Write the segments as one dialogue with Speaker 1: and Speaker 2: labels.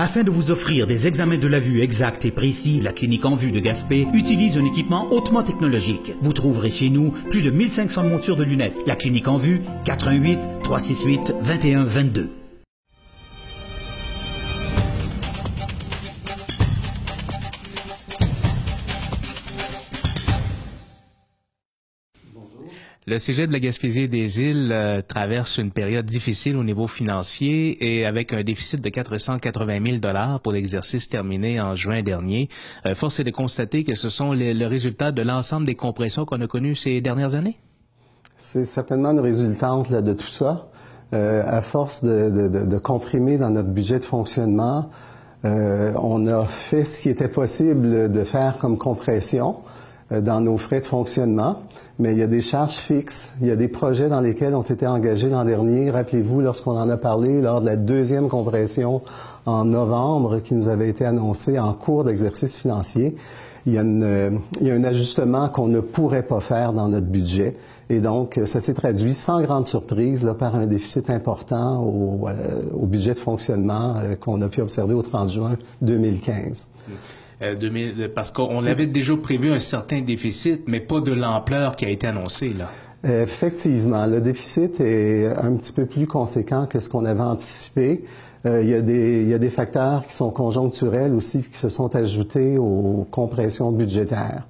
Speaker 1: Afin de vous offrir des examens de la vue exacts et précis, la clinique en vue de Gaspé utilise un équipement hautement technologique. Vous trouverez chez nous plus de 1500 montures de lunettes. La clinique en vue, 418 368 2122.
Speaker 2: Le Cégep de la Gaspésie des Îles euh, traverse une période difficile au niveau financier et avec un déficit de 480 000 dollars pour l'exercice terminé en juin dernier. Euh, force est de constater que ce sont les, le résultat de l'ensemble des compressions qu'on a connues ces dernières années.
Speaker 3: C'est certainement une résultante de tout ça. Euh, à force de, comprimer dans notre budget de fonctionnement, on a fait ce qui était possible de faire comme compression. Euh, dans nos frais de fonctionnement, mais il y a des charges fixes, il y a des projets dans lesquels on s'était engagé l'an dernier. Rappelez-vous, lorsqu'on en a parlé lors de la deuxième compression en novembre qui nous avait été annoncée en cours d'exercice financier, il y, a euh, il y a un ajustement qu'on ne pourrait pas faire dans notre budget. Et donc, ça s'est traduit sans grande surprise là, par un déficit important au, euh, au budget de fonctionnement qu'on a pu observer au 30 juin 2015.
Speaker 2: 2000, euh, parce qu'on avait déjà prévu un certain déficit, mais pas de l'ampleur qui a été annoncée là.
Speaker 3: Effectivement, le déficit est un petit peu plus conséquent que ce qu'on avait anticipé. Euh, il, y a des, il y a des facteurs qui sont conjoncturels aussi qui se sont ajoutés aux compressions budgétaires,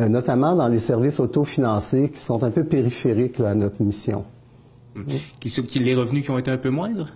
Speaker 3: euh, notamment dans les services autofinancés qui sont un peu périphériques à notre mission.
Speaker 2: Qui, qui, les revenus qui ont été un peu moindres?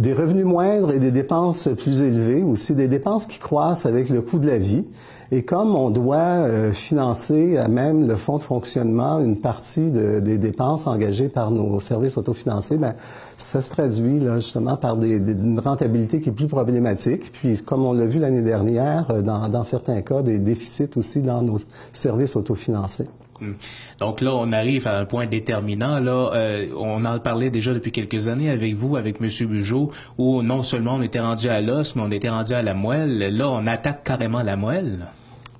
Speaker 3: Des revenus moindres et des dépenses plus élevées, aussi des dépenses qui croissent avec le coût de la vie. Et comme on doit euh, financer même le fonds de fonctionnement une partie de, des dépenses engagées par nos services autofinancés, ben, ça se traduit là, justement par des, des, une rentabilité qui est plus problématique. Puis, comme on l'a vu l'année dernière, euh, dans, dans certains cas, des déficits aussi dans nos services autofinancés.
Speaker 2: Donc là, on arrive à un point déterminant. Là, euh, on en parlait déjà depuis quelques années avec vous, avec Monsieur Bugeaud, où non seulement on était rendu à l'os, mais on était rendu à la moelle. Là, on attaque carrément la moelle.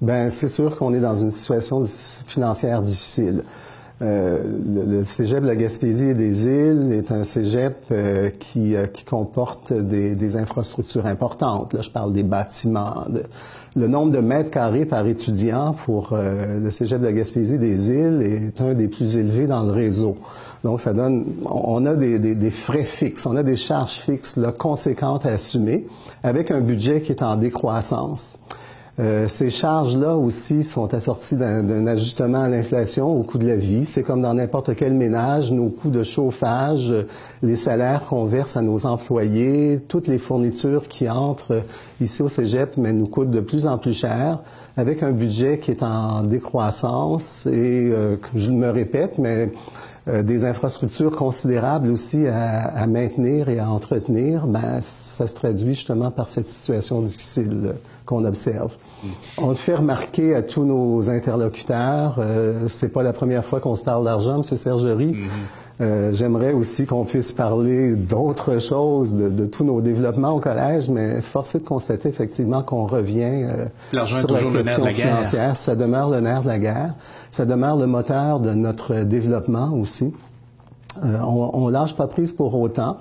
Speaker 3: Ben, c'est sûr qu'on est dans une situation financière difficile. Euh, le, le, cégep de la Gaspésie et des îles est un cégep euh, qui, euh, qui, comporte des, des, infrastructures importantes. Là, je parle des bâtiments. Le nombre de mètres carrés par étudiant pour euh, le cégep de la Gaspésie des îles est un des plus élevés dans le réseau. Donc, ça donne, on a des, des, des frais fixes, on a des charges fixes là, conséquentes à assumer avec un budget qui est en décroissance. Euh, ces charges-là aussi sont assorties d'un ajustement à l'inflation, au coût de la vie. C'est comme dans n'importe quel ménage, nos coûts de chauffage, les salaires qu'on verse à nos employés, toutes les fournitures qui entrent ici au Cégep, mais nous coûtent de plus en plus cher, avec un budget qui est en décroissance et, euh, je me répète, mais euh, des infrastructures considérables aussi à, à, maintenir et à entretenir, ben, ça se traduit justement par cette situation difficile qu'on observe. On le fait remarquer à tous nos interlocuteurs, euh, c'est pas la première fois qu'on se parle d'argent, M. Sergerie. Mm -hmm. Euh, J'aimerais aussi qu'on puisse parler d'autres choses, de, de, tous nos développements au collège, mais force est de constater effectivement qu'on revient
Speaker 2: euh, sur toujours la question le nerf de la financière. Guerre.
Speaker 3: Ça demeure le nerf de la guerre. Ça demeure le moteur de notre développement aussi. Euh, on, ne lâche pas prise pour autant.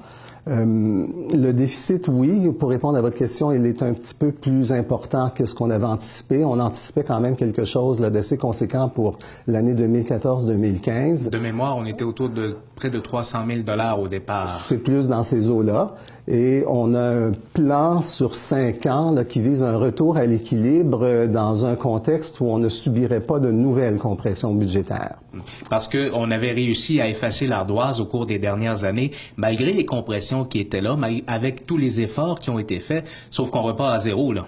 Speaker 3: Euh, le déficit, oui, pour répondre à votre question, il est un petit peu plus important que ce qu'on avait anticipé. On anticipait quand même quelque chose d'assez conséquent pour l'année 2014-2015.
Speaker 2: De mémoire, on était autour de près de 300 000 dollars au départ.
Speaker 3: C'est plus dans ces eaux-là. Et on a un plan sur cinq ans qui vise un retour à l'équilibre dans un contexte où on ne subirait pas de nouvelles compressions budgétaires.
Speaker 2: Parce qu'on avait réussi à effacer l'ardoise au cours des dernières années, malgré les compressions qui étaient là, avec tous les efforts qui ont été faits, sauf qu'on repart à zéro. Là.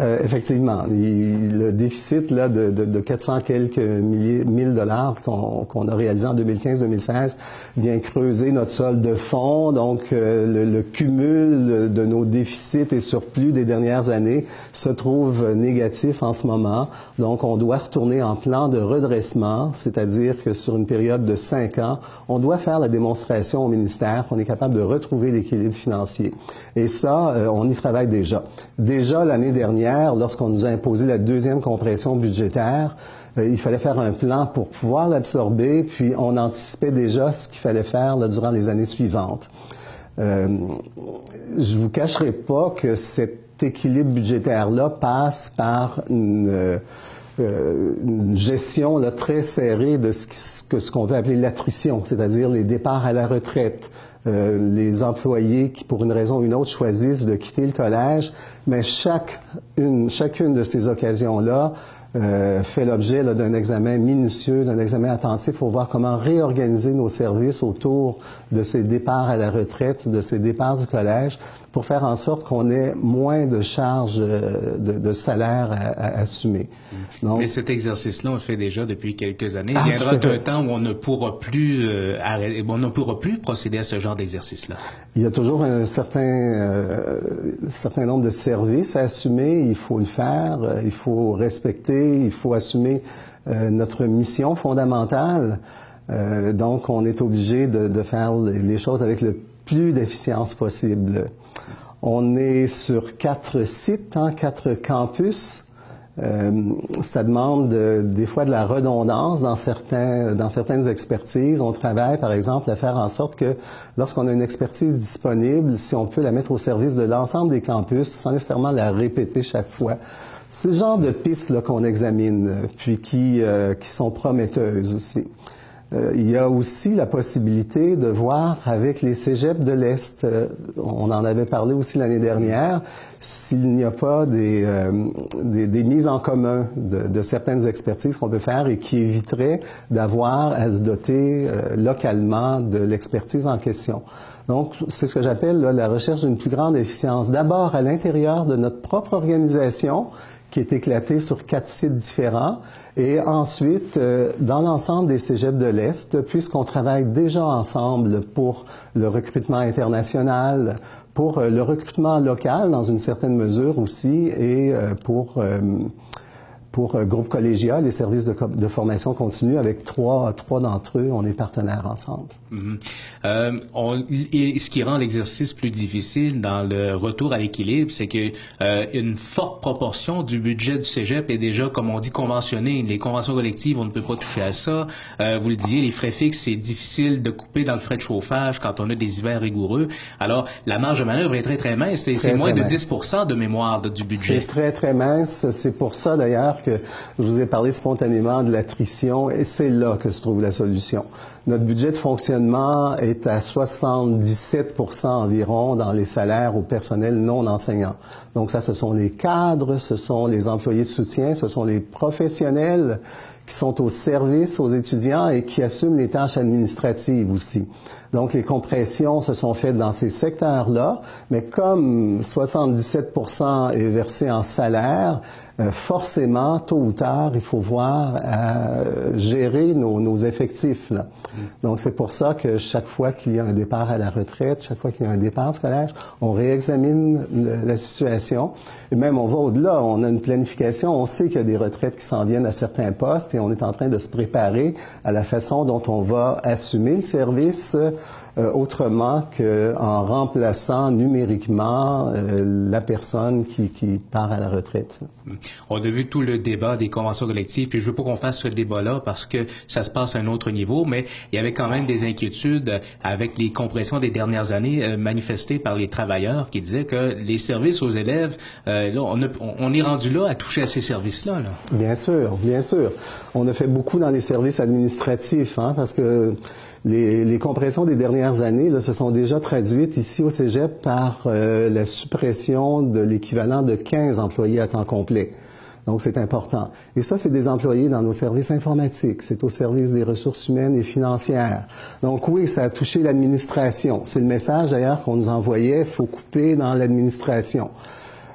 Speaker 3: Euh, effectivement, le déficit de, de, de 400 quelques milliers, mille dollars qu'on qu a réalisé en 2015-2016 vient creuser notre solde de fonds. Donc, euh, le, le, cumul de nos déficits et surplus des dernières années se trouve négatif en ce moment. Donc, on doit retourner en plan de redressement, c'est-à-dire que sur une période de cinq ans, on doit faire la démonstration au ministère qu'on est capable de retrouver l'équilibre financier. Et ça, euh, on y travaille déjà. Déjà l'année dernière, lorsqu'on nous a imposé la deuxième compression budgétaire, euh, il fallait faire un plan pour pouvoir l'absorber, puis on anticipait déjà ce qu'il fallait faire durant les années suivantes. Euh, je vous cacherai pas que cette équilibre budgétaire-là passe par une, gestion très serrée de ce qu'on veut appeler l'attrition, c'est-à-dire les départs à la retraite, les employés qui, pour une raison ou une autre, choisissent de quitter le collège, mais chaque une, chacune de ces occasions-là euh, fait l'objet d'un examen minutieux, d'un examen attentif pour voir comment réorganiser nos services autour de ces départs à la retraite, de ces départs du collège, pour faire en sorte qu'on ait moins de charges euh, de, de salaire à, assumer.
Speaker 2: Donc, Mais cet exercice-là, on le fait déjà depuis quelques années. Il ah, viendra un temps où on ne pourra plus euh, arrêter, on ne pourra plus procéder à ce genre d'exercice-là.
Speaker 3: Il y a toujours un certain, euh, certain nombre de services à assumer. Il faut le faire. Il faut respecter. Il faut assumer notre mission fondamentale. donc, on est obligé de, faire les choses avec le plus d'efficience possible. On est sur quatre sites, hein, quatre campus. Euh, ça demande des fois de la redondance dans certaines expertises. On travaille, par exemple, à faire en sorte que lorsqu'on a une expertise disponible, si on peut la mettre au service de l'ensemble des campus sans nécessairement la répéter chaque fois. Ce genre de pistes qu'on examine, puis qui, euh, qui sont prometteuses aussi. Euh, il y a aussi la possibilité de voir avec les cégeps de l'Est, euh, on en avait parlé aussi l'année dernière, s'il n'y a pas des, euh, des, mises en commun de, de certaines expertises qu'on peut faire et qui éviteraient d'avoir à se doter localement de l'expertise en question. Donc, c'est ce que j'appelle la recherche d'une plus grande efficience. D'abord à l'intérieur de notre propre organisation, qui est éclatée sur quatre sites différents, et ensuite, euh, dans l'ensemble des cégeps de l'Est, puisqu'on travaille déjà ensemble pour le recrutement international, pour euh, le recrutement local dans une certaine mesure aussi, et euh, pour pour Groupe Collégial, les services de, de, formation continue, avec trois, trois d'entre eux, on est partenaires ensemble.
Speaker 2: Mm-hmm. euh, on, et ce qui rend l'exercice plus difficile dans le retour à l'équilibre, c'est que euh, une forte proportion du budget du Cégep est déjà, comme on dit, conventionné. Les conventions collectives, on ne peut pas toucher à ça. Euh, vous le disiez, les frais fixes, c'est difficile de couper dans le frais de chauffage quand on a des hivers rigoureux. Alors, la marge de manœuvre est très, très mince. C'est moins de 10 de mémoire du budget.
Speaker 3: C'est très, très mince. C'est pour ça, d'ailleurs, je vous ai parlé spontanément de l'attrition et c'est là que se trouve la solution. Notre budget de fonctionnement est à 77% environ dans les salaires au personnel non enseignant. Donc ça, ce sont les cadres, ce sont les employés de soutien, ce sont les professionnels qui sont au service aux étudiants et qui assument les tâches administratives aussi. Donc, les compressions se sont faites dans ces secteurs-là, mais comme 77% est versé en salaire, euh, forcément, tôt ou tard, il faut voir euh, gérer nos, nos effectifs. Là. Donc, c'est pour ça que chaque fois qu'il y a un départ à la retraite, chaque fois qu'il y a un départ scolaire, on réexamine la situation. Et même, on va au-delà. On a une planification. On sait qu'il y a des retraites qui s'en viennent à certains postes et on est en train de se préparer à la façon dont on va assumer le service euh, autrement qu'en remplaçant numériquement euh, la personne qui, qui, part à la retraite.
Speaker 2: On a vu tout le débat des conventions collectives, puis je veux pas qu'on fasse ce débat-là parce que ça se passe à un autre niveau, mais il y avait quand même des inquiétudes avec les compressions des dernières années euh, manifestées par les travailleurs qui disaient que les services aux élèves, là, on, on, est rendu là à toucher à ces services-là. Là.
Speaker 3: Bien sûr, bien sûr. On a fait beaucoup dans les services administratifs, hein, parce que les, compressions des dernières années se sont déjà traduites ici au Cégep par euh, la suppression de l'équivalent de 15 employés à temps complet. Donc, c'est important. Et ça, c'est des employés dans nos services informatiques. C'est au service des ressources humaines et financières. Donc, oui, ça a touché l'administration. C'est le message, d'ailleurs, qu'on nous envoyait. Faut couper dans l'administration.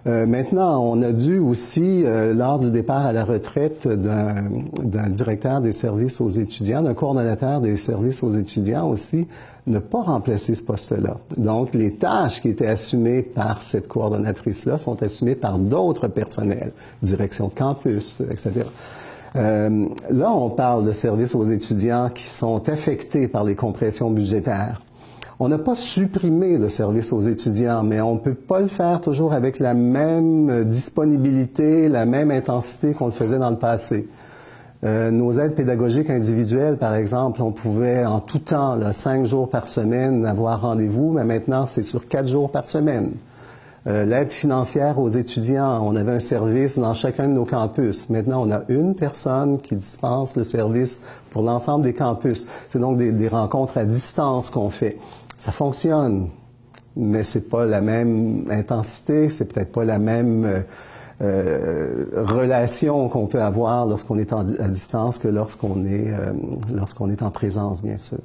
Speaker 3: Euh, maintenant, on a dû aussi, euh, lors du départ à la retraite d'un directeur des services aux étudiants, d'un coordonnateur des services aux étudiants aussi, ne pas remplacer ce poste-là. Donc, les tâches qui étaient assumées par cette coordonnatrice-là sont assumées par d'autres personnels, direction campus, etc. Euh, là, on parle de services aux étudiants qui sont affectés par les compressions budgétaires. On n'a pas supprimé le service aux étudiants, mais on ne peut pas le faire toujours avec la même disponibilité, la même intensité qu'on le faisait dans le passé. Euh, nos aides pédagogiques individuelles, par exemple, on pouvait en tout temps, cinq jours par semaine, avoir rendez-vous, mais maintenant c'est sur quatre jours par semaine. Euh, l'aide financière aux étudiants, on avait un service dans chacun de nos campus. Maintenant, on a une personne qui dispense le service pour l'ensemble des campus. C'est donc des rencontres à distance qu'on fait. Ça fonctionne, mais c'est pas la même intensité, c'est peut-être pas la même euh, euh, relation qu'on peut avoir lorsqu'on est à distance que lorsqu'on est euh, lorsqu'on est en présence, bien sûr.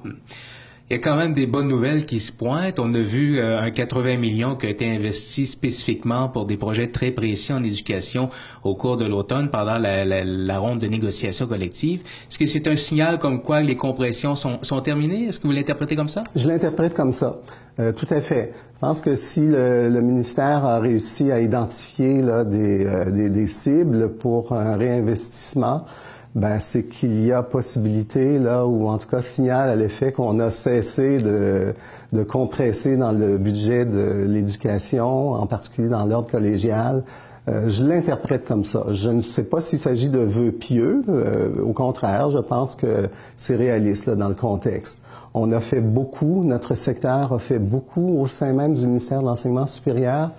Speaker 2: Il y a quand même des bonnes nouvelles qui se pointent. On a vu euh, un 80 millions qui a été investi spécifiquement pour des projets très précis en éducation au cours de l'automne pendant la, la, la, ronde de négociation collective. Est-ce que c'est un signal comme quoi les compressions sont, sont terminées? Est-ce que vous l'interprétez comme ça?
Speaker 3: Je l'interprète comme ça. Euh, tout à fait. Je pense que si le, le ministère a réussi à identifier là, des, euh, des, des cibles pour un réinvestissement, ben c'est qu'il y a possibilité là, ou en tout cas signal à l'effet qu'on a cessé de, de, compresser dans le budget de l'éducation, en particulier dans l'ordre collégial. Euh, je l'interprète comme ça. Je ne sais pas s'il s'agit de vœux pieux. Euh, au contraire, je pense que c'est réaliste là, dans le contexte. On a fait beaucoup, notre secteur a fait beaucoup au sein même du ministère de l'Enseignement supérieur.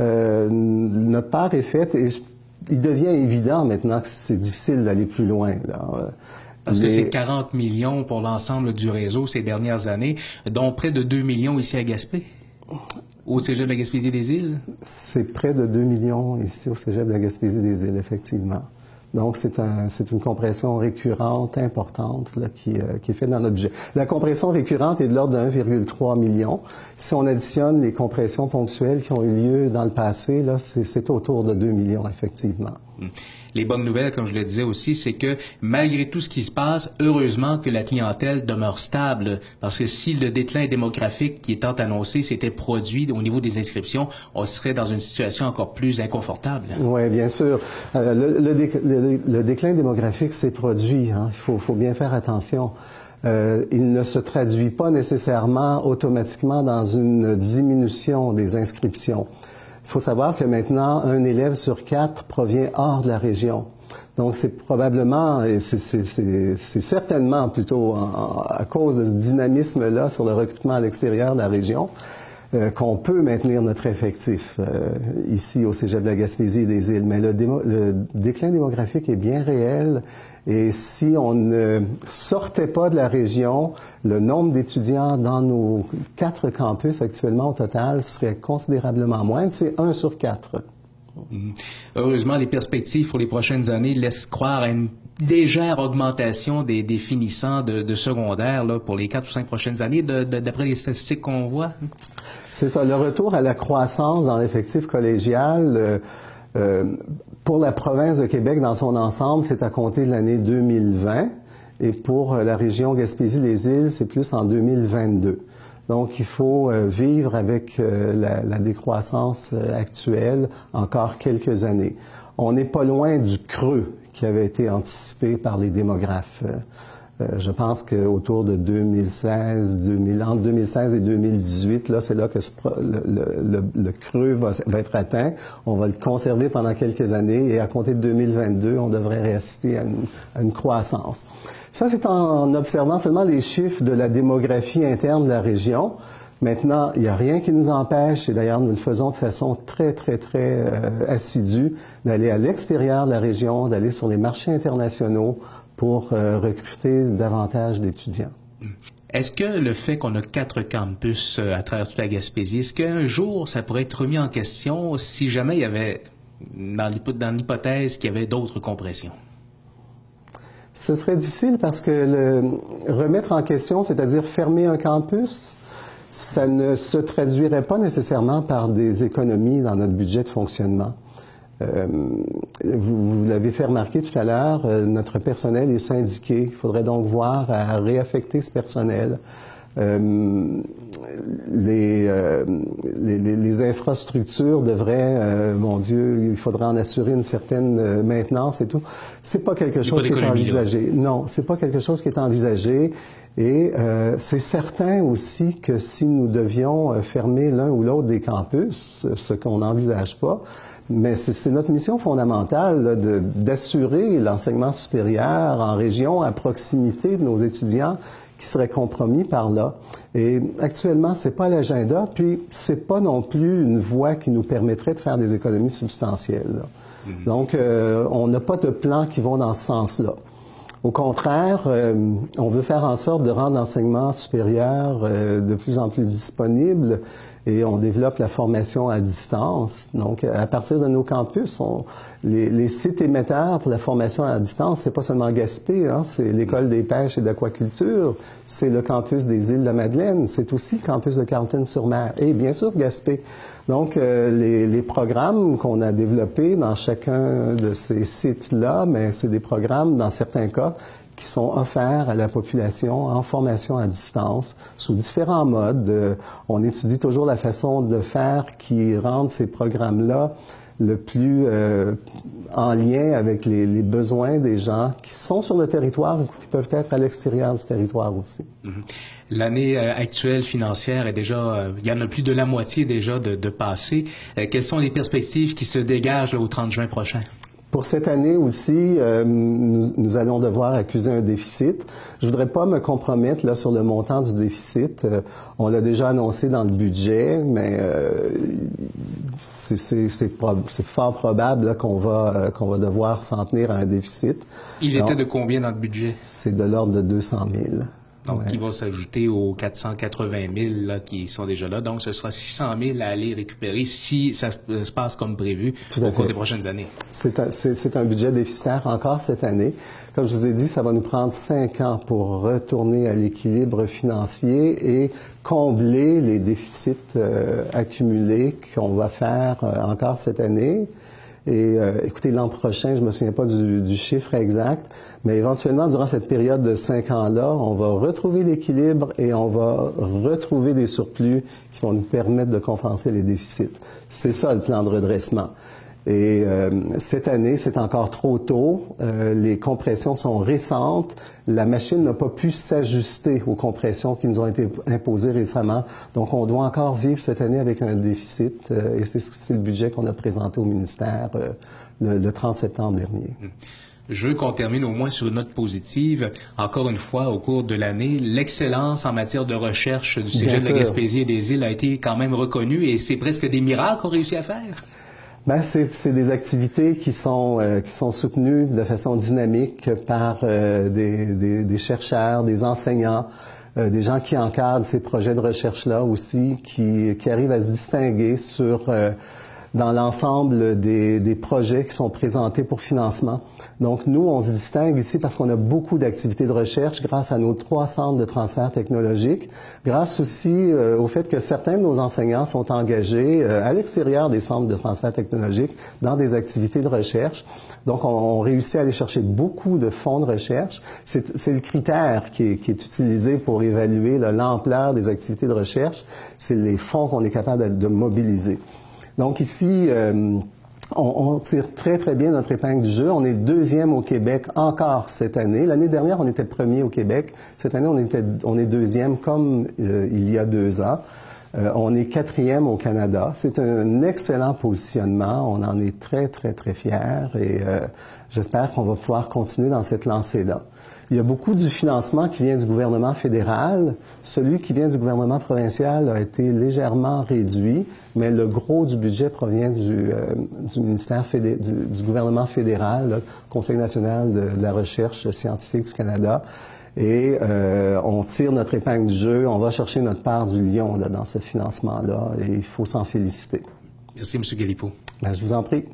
Speaker 3: Euh, notre part est faite et je il devient évident maintenant que c'est difficile d'aller plus loin. Là.
Speaker 2: Parce que c'est 40 millions pour l'ensemble du réseau ces dernières années, dont près de 2 millions ici à Gaspé, au Cégep de la Gaspésie-des-Îles.
Speaker 3: C'est près de 2 millions ici au Cégep de la Gaspésie-des-Îles, effectivement. Donc, c'est un, une compression récurrente importante là, qui, euh, qui, est faite dans notre budget. La compression récurrente est de l'ordre de 1,3 million. Si on additionne les compressions ponctuelles qui ont eu lieu dans le passé, là, c'est autour de 2 millions, effectivement.
Speaker 2: Hum. Les bonnes nouvelles, comme je le disais aussi, c'est que malgré tout ce qui se passe, heureusement que la clientèle demeure stable. Parce que si le déclin démographique qui est tant annoncé s'était produit au niveau des inscriptions, on serait dans une situation encore plus inconfortable.
Speaker 3: Oui, bien sûr. Euh, le, déclin démographique s'est produit. Hein. Il faut, faut, bien faire attention. Euh, il ne se traduit pas nécessairement automatiquement dans une diminution des inscriptions. Il faut savoir que maintenant, un élève sur quatre provient hors de la région. Donc, c'est probablement, et c'est certainement plutôt à cause de ce dynamisme-là sur le recrutement à l'extérieur de la région euh, qu'on peut maintenir notre effectif euh, ici au Cégep de la Gaspésie et des îles. Mais le, déclin démographique est bien réel et si on ne sortait pas de la région, le nombre d'étudiants dans nos quatre campus actuellement au total serait considérablement moindre. C'est un sur quatre.
Speaker 2: Mmh. Heureusement, les perspectives pour les prochaines années laissent croire à une légère augmentation des, finissants de, secondaire là, pour les quatre ou cinq prochaines années, d'après les statistiques qu'on voit?
Speaker 3: C'est ça. Le retour à la croissance dans l'effectif collégial, euh, euh, pour la province de Québec dans son ensemble, c'est à compter de l'année 2020. Et pour la région Gaspésie-les-Îles, c'est plus en 2022. Donc, il faut euh, vivre avec euh, la, la, décroissance euh, actuelle encore quelques années. On n'est pas loin du creux qui avait été anticipé par les démographes. Euh, je pense qu'autour de 2016, 2000, entre 2016 et 2018, là, c'est là que le, creux va, être atteint. On va le conserver pendant quelques années et à compter de 2022, on devrait réassister à une croissance. Ça, c'est en observant seulement les chiffres de la démographie interne de la région. Maintenant, il n'y a rien qui nous empêche, et d'ailleurs nous le faisons de façon très, très, très euh, assidue, d'aller à l'extérieur de la région, d'aller sur les marchés internationaux pour euh, recruter davantage d'étudiants.
Speaker 2: Est-ce que le fait qu'on a quatre campus euh, à travers toute la Gaspésie, est-ce qu'un jour ça pourrait être remis en question si jamais il y avait, dans l'hypothèse qu'il y avait d'autres compressions?
Speaker 3: Ce serait difficile parce que le, remettre en question, c'est-à-dire fermer un campus, ça ne se traduirait pas nécessairement par des économies dans notre budget de fonctionnement. Euh, vous, l'avez fait remarquer tout à l'heure, euh, notre personnel est syndiqué. Il faudrait donc voir à réaffecter ce personnel. Euh, les, euh, les, les, infrastructures devraient, euh, mon Dieu, il faudrait en assurer une certaine maintenance et tout. C'est pas quelque chose qui est envisagé. Non, c'est pas quelque chose qui est envisagé. Et c'est certain aussi que si nous devions fermer l'un ou l'autre des campus, ce qu'on n'envisage pas, mais c'est notre mission fondamentale d'assurer l'enseignement supérieur en région à proximité de nos étudiants qui seraient compromis par là. Et actuellement, c'est pas l'agenda, puis c'est pas non plus une voie qui nous permettrait de faire des économies substantielles. Mm-hmm. Donc, euh, on n'a pas de plans qui vont dans ce sens-là. Au contraire, euh, on veut faire en sorte de rendre l'enseignement supérieur euh, de plus en plus disponible et on développe la formation à distance. Donc, à partir de nos campus, on, les, les, sites émetteurs pour la formation à distance, c'est pas seulement Gaspé, hein, c'est l'école des pêches et d'aquaculture, c'est le campus des îles de Madeleine, c'est aussi le campus de Carleton-sur-Mer et bien sûr Gaspé. Donc, euh, les, les, programmes qu'on a développés dans chacun de ces sites-là, mais c'est des programmes, dans certains cas, qui sont offerts à la population en formation à distance sous différents modes. Euh, on étudie toujours la façon de faire qui rendent ces programmes-là le plus euh, en lien avec les, besoins des gens qui sont sur le territoire ou qui peuvent être à l'extérieur du territoire aussi.
Speaker 2: Mm-hmm. L'année euh, actuelle financière est déjà, il y en a plus de la moitié déjà de, de passé. quelles sont les perspectives qui se dégagent au 30 juin prochain?
Speaker 3: Pour cette année aussi, euh, nous, nous, allons devoir accuser un déficit. Je voudrais pas me compromettre là sur le montant du déficit. Euh, on l'a déjà annoncé dans le budget, mais euh, c'est fort probable qu'on va euh, qu'on va devoir s'en tenir à un déficit.
Speaker 2: Il était de combien dans le budget?
Speaker 3: C'est de l'ordre de 200 000
Speaker 2: donc qui va s'ajouter aux 480 000 là, qui sont déjà là. Donc, ce sera 600 000 à aller récupérer si ça se passe comme prévu au cours des prochaines années.
Speaker 3: C'est un, un, budget déficitaire encore cette année. Comme je vous ai dit, ça va nous prendre cinq ans pour retourner à l'équilibre financier et combler les déficits euh, accumulés qu'on va faire euh, encore cette année. Et euh, écoutez, l'an prochain, je me souviens pas du, du, chiffre exact, mais éventuellement, durant cette période de cinq ans-là, on va retrouver l'équilibre et on va retrouver des surplus qui vont nous permettre de compenser les déficits. C'est ça le plan de redressement. Et euh, cette année, c'est encore trop tôt. Euh, les compressions sont récentes. La machine n'a pas pu s'ajuster aux compressions qui nous ont été imposées récemment. Donc, on doit encore vivre cette année avec un déficit. Euh, et c'est le budget qu'on a présenté au ministère le, le, 30 septembre dernier.
Speaker 2: Hum. Je veux qu'on termine au moins sur une note positive. Encore une fois, au cours de l'année, l'excellence en matière de recherche du Cégep de la Gaspésie et des îles a été quand même reconnue et c'est presque des miracles qu'on réussit à faire.
Speaker 3: Ben, c'est des activités qui sont, euh, qui sont soutenues de façon dynamique par euh, des, chercheurs, des enseignants, euh, des gens qui encadrent ces projets de recherche-là aussi, qui arrivent à se distinguer sur dans l'ensemble des, projets qui sont présentés pour financement. Donc, nous, on se distingue ici parce qu'on a beaucoup d'activités de recherche grâce à nos trois centres de transfert technologique, grâce aussi euh, au fait que certains de nos enseignants sont engagés euh, à l'extérieur des centres de transfert technologique dans des activités de recherche. Donc, on, réussit à aller chercher beaucoup de fonds de recherche. C'est le critère qui est, utilisé pour évaluer l'ampleur des activités de recherche. C'est les fonds qu'on est capable de mobiliser. Donc ici, euh, on, tire très, très bien notre épingle du jeu. On est deuxième au Québec encore cette année. L'année dernière, on était premier au Québec. Cette année, on, était, on est deuxième comme euh, il y a deux ans. Euh, on est quatrième au Canada. C'est un excellent positionnement. On en est très, très, très fiers et j'espère qu'on va pouvoir continuer dans cette lancée-là. Il y a beaucoup du financement qui vient du gouvernement fédéral. Celui qui vient du gouvernement provincial a été légèrement réduit, mais le gros du budget provient du, euh, du ministère fédé du, du, gouvernement fédéral, le Conseil national de, de, la recherche scientifique du Canada. Et euh, on tire notre épingle du jeu, on va chercher notre part du lion là, dans ce financement-là, et il faut s'en féliciter.
Speaker 2: Merci, M. Galipo.
Speaker 3: Ben, je vous en prie.